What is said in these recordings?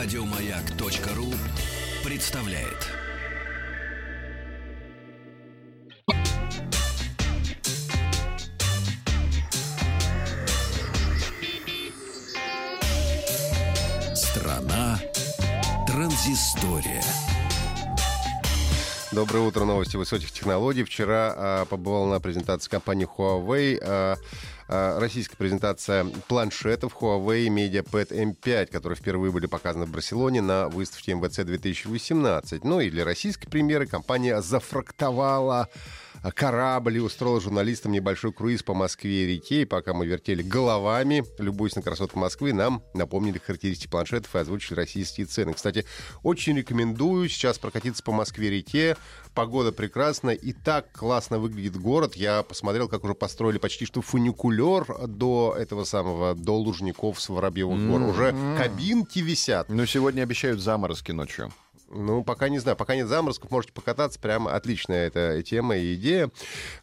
Радиомаяк.ру представляет. Страна транзистория. Доброе утро, новости высоких технологий. Вчера а, побывал на презентации компании Huawei. А, российская презентация планшетов Huawei MediaPad M5, которые впервые были показаны в Барселоне на выставке МВЦ 2018. Ну и для российской премьеры компания зафрактовала корабль и устроил журналистам небольшой круиз по Москве и реке. И пока мы вертели головами, любуясь на красоту Москвы, нам напомнили характеристики планшетов и озвучили российские цены. Кстати, очень рекомендую сейчас прокатиться по Москве реке. Погода прекрасная и так классно выглядит город. Я посмотрел, как уже построили почти что фуникулер до этого самого, до Лужников с Воробьевых гор. Уже кабинки висят. Но сегодня обещают заморозки ночью. Ну, пока не знаю. Пока нет заморозков, можете покататься. Прямо отличная эта тема и идея.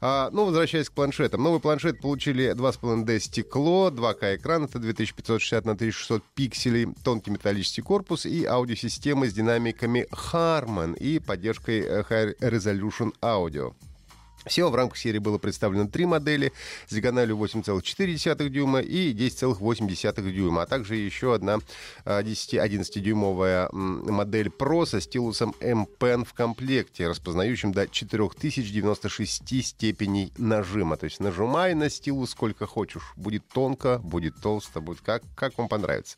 А, ну, возвращаясь к планшетам. Новый планшет получили 2,5D стекло, 2К экран, это 2560 на 1600 пикселей, тонкий металлический корпус и аудиосистема с динамиками Harman и поддержкой э, High Resolution Audio. Всего в рамках серии было представлено три модели с диагональю 8,4 дюйма и 10,8 дюйма, а также еще одна 10-11-дюймовая модель Pro со стилусом M Pen в комплекте, распознающим до 4096 степеней нажима. То есть нажимай на стилус сколько хочешь. Будет тонко, будет толсто, будет как, как вам понравится.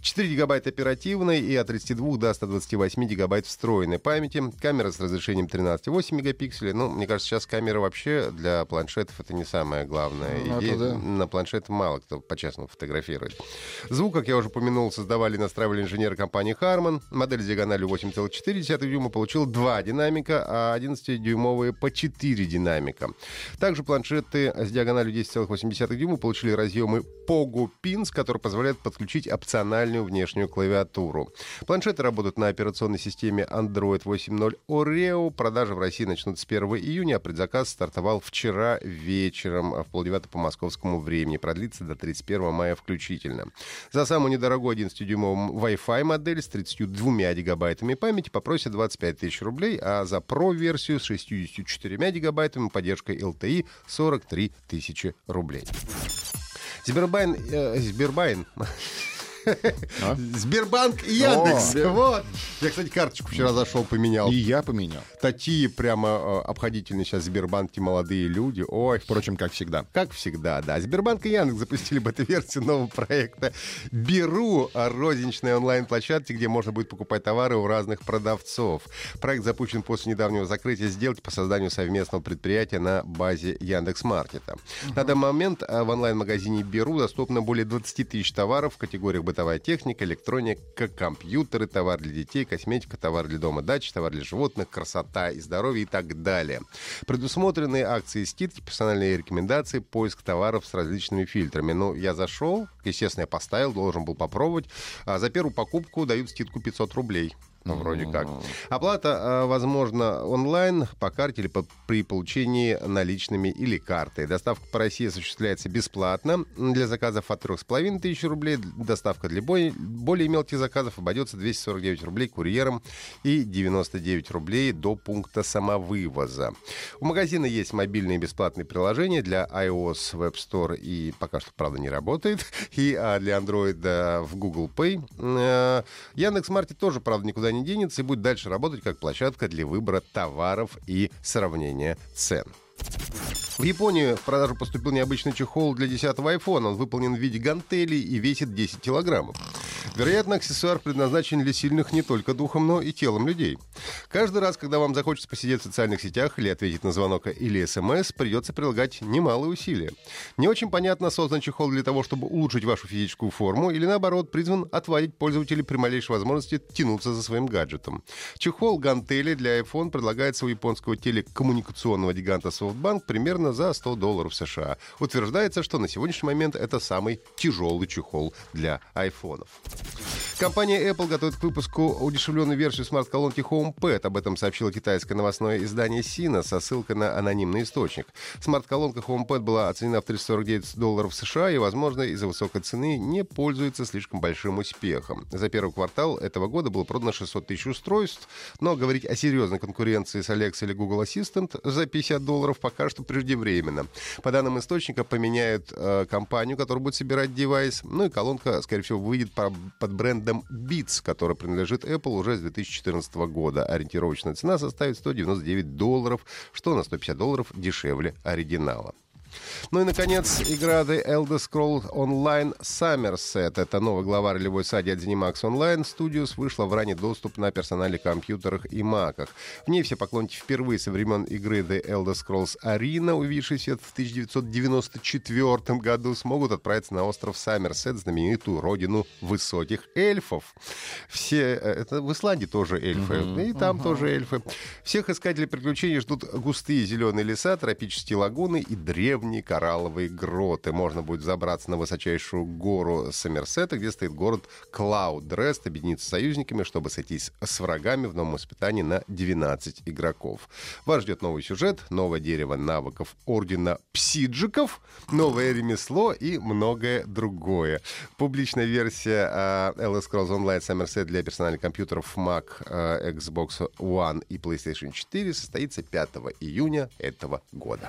4 гигабайта оперативной и от 32 до 128 гигабайт встроенной памяти. Камера с разрешением 13,8 мегапикселей. Ну, мне кажется, сейчас камера вообще для планшетов это не самое главное. Ну, это да. На планшет мало кто по-честному фотографирует. Звук, как я уже упомянул, создавали и настраивали инженеры компании Harman. Модель с диагональю 8,4 дюйма получил два динамика, а 11-дюймовые по 4 динамика. Также планшеты с диагональю 10,8 дюйма получили разъемы Pogo Pins, которые позволяют подключить опциональную внешнюю клавиатуру. Планшеты работают на операционной системе Android 8.0 Oreo. Продажи в России начнутся с 1 июня, а предзаказ стартовал вчера вечером в полдевятого по московскому времени. Продлится до 31 мая включительно. За самую недорогую 11-дюймовую Wi-Fi модель с 32 гигабайтами памяти попросят 25 тысяч рублей, а за Pro-версию с 64 гигабайтами поддержкой LTE 43 тысячи рублей. Сбербайн... э, Сбербайн... А? Сбербанк и Яндекс. О. вот. Я, кстати, карточку вчера зашел, поменял. И я поменял. Такие прямо э, обходительные сейчас в Сбербанке молодые люди. Ой, Впрочем, как всегда. как всегда, да. Сбербанк и Яндекс запустили бета-версию нового проекта «Беру» розничной онлайн-площадке, где можно будет покупать товары у разных продавцов. Проект запущен после недавнего закрытия сделки по созданию совместного предприятия на базе Яндекс.Маркета. На данный момент э, в онлайн-магазине «Беру» доступно более 20 тысяч товаров в категориях бытовая техника, электроника, компьютеры, товар для детей, косметика, товар для дома, дачи, товар для животных, красота и здоровье и так далее. Предусмотрены акции скидки, персональные рекомендации, поиск товаров с различными фильтрами. Ну, я зашел, естественно, я поставил, должен был попробовать. А за первую покупку дают скидку 500 рублей. Ну, вроде как. Оплата э, возможна онлайн, по карте или по- при получении наличными или картой. Доставка по России осуществляется бесплатно. Для заказов от 3,5 тысяч рублей. Доставка для более, более мелких заказов обойдется 249 рублей курьером и 99 рублей до пункта самовывоза. У магазина есть мобильные бесплатные приложения для iOS Web Store и пока что, правда, не работает. И а, для Android а, в Google Pay. Э, Яндекс Маркет тоже, правда, никуда не денется и будет дальше работать как площадка для выбора товаров и сравнения цен. В Японию в продажу поступил необычный чехол для 10-го iPhone. Он выполнен в виде гантелей и весит 10 килограммов. Вероятно, аксессуар предназначен для сильных не только духом, но и телом людей. Каждый раз, когда вам захочется посидеть в социальных сетях или ответить на звонок или смс, придется прилагать немалые усилия. Не очень понятно, создан чехол для того, чтобы улучшить вашу физическую форму или, наоборот, призван отводить пользователей при малейшей возможности тянуться за своим гаджетом. Чехол гантели для iPhone предлагается у японского телекоммуникационного гиганта SoftBank примерно за 100 долларов США. Утверждается, что на сегодняшний момент это самый тяжелый чехол для айфонов. Компания Apple готовит к выпуску удешевленную версию смарт-колонки HomePad. Об этом сообщило китайское новостное издание Sina со ссылкой на анонимный источник. Смарт-колонка HomePad была оценена в 349 долларов США и, возможно, из-за высокой цены не пользуется слишком большим успехом. За первый квартал этого года было продано 600 тысяч устройств, но говорить о серьезной конкуренции с Alexa или Google Assistant за 50 долларов пока что преждевременно. По данным источника, поменяют э, компанию, которая будет собирать девайс, ну и колонка, скорее всего, выйдет по, под брендом Beats, который принадлежит Apple уже с 2014 года. Ориентировочная цена составит 199 долларов, что на 150 долларов дешевле оригинала. Ну и, наконец, игра The Elder Scrolls Online Somerset. Это новая глава ролевой саги от ZeniMax Online Studios вышла в ранний доступ на персональных компьютерах и маках. В ней все поклонники впервые со времен игры The Elder Scrolls Arena, увидевшей свет в 1994 году, смогут отправиться на остров Саммерсет, знаменитую родину высоких эльфов. Все... Э, это в Исландии тоже эльфы, uh-huh, и там uh-huh. тоже эльфы. Всех искателей приключений ждут густые зеленые леса, тропические лагуны и древние древние коралловые гроты. Можно будет забраться на высочайшую гору Сомерсета, где стоит город Клауд-Дрест, объединиться с союзниками, чтобы сойтись с врагами в новом испытании на 12 игроков. Вас ждет новый сюжет, новое дерево навыков Ордена Псиджиков, новое ремесло и многое другое. Публичная версия uh, LS Scrolls Online Somerset для персональных компьютеров Mac, uh, Xbox One и PlayStation 4 состоится 5 июня этого года.